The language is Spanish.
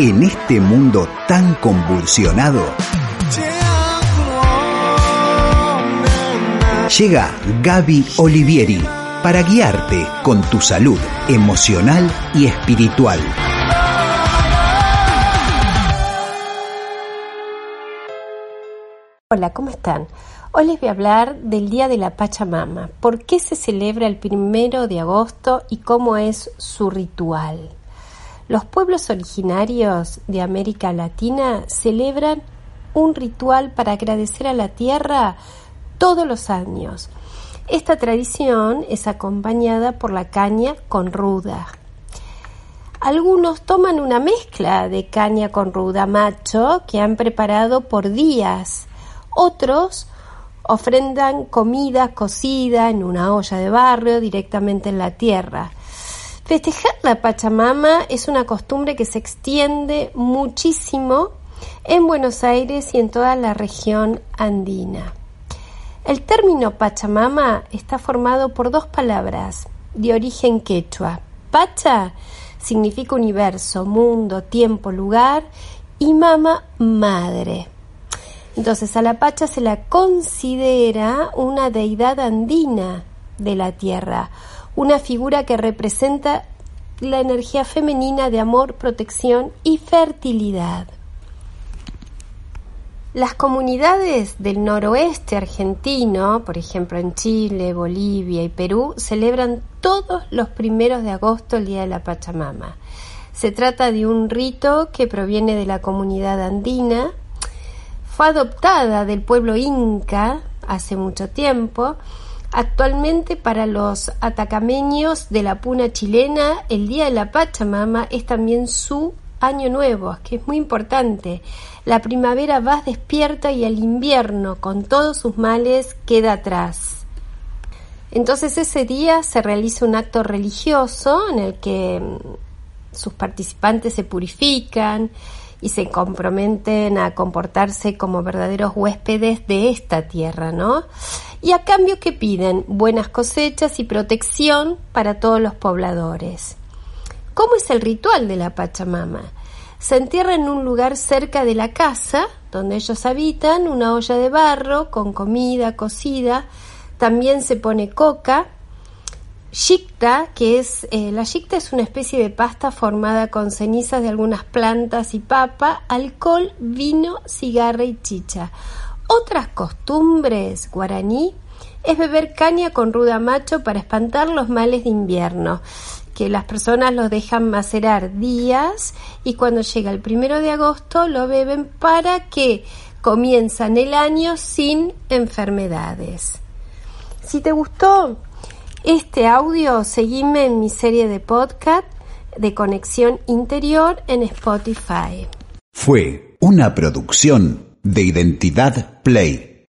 En este mundo tan convulsionado, llega Gaby Olivieri para guiarte con tu salud emocional y espiritual. Hola, ¿cómo están? Hoy les voy a hablar del Día de la Pachamama, por qué se celebra el primero de agosto y cómo es su ritual. Los pueblos originarios de América Latina celebran un ritual para agradecer a la tierra todos los años. Esta tradición es acompañada por la caña con ruda. Algunos toman una mezcla de caña con ruda macho que han preparado por días. Otros ofrendan comida cocida en una olla de barro directamente en la tierra. Festejar la Pachamama es una costumbre que se extiende muchísimo en Buenos Aires y en toda la región andina. El término Pachamama está formado por dos palabras de origen quechua. Pacha significa universo, mundo, tiempo, lugar y mama, madre. Entonces a la Pacha se la considera una deidad andina de la tierra, una figura que representa la energía femenina de amor, protección y fertilidad. Las comunidades del noroeste argentino, por ejemplo en Chile, Bolivia y Perú, celebran todos los primeros de agosto el Día de la Pachamama. Se trata de un rito que proviene de la comunidad andina, fue adoptada del pueblo inca hace mucho tiempo Actualmente para los atacameños de la puna chilena, el Día de la Pachamama es también su año nuevo, que es muy importante. La primavera va despierta y el invierno, con todos sus males, queda atrás. Entonces ese día se realiza un acto religioso en el que mm, sus participantes se purifican y se comprometen a comportarse como verdaderos huéspedes de esta tierra, ¿no? Y a cambio que piden buenas cosechas y protección para todos los pobladores. ¿Cómo es el ritual de la Pachamama? Se entierra en un lugar cerca de la casa donde ellos habitan, una olla de barro con comida cocida, también se pone coca, Shikta, que es eh, la shikta es una especie de pasta formada con cenizas de algunas plantas y papa, alcohol, vino, cigarra y chicha. Otras costumbres guaraní es beber caña con ruda macho para espantar los males de invierno, que las personas los dejan macerar días y cuando llega el primero de agosto lo beben para que comienzan el año sin enfermedades. Si te gustó este audio, seguime en mi serie de podcast de conexión interior en Spotify. Fue una producción de Identidad Play.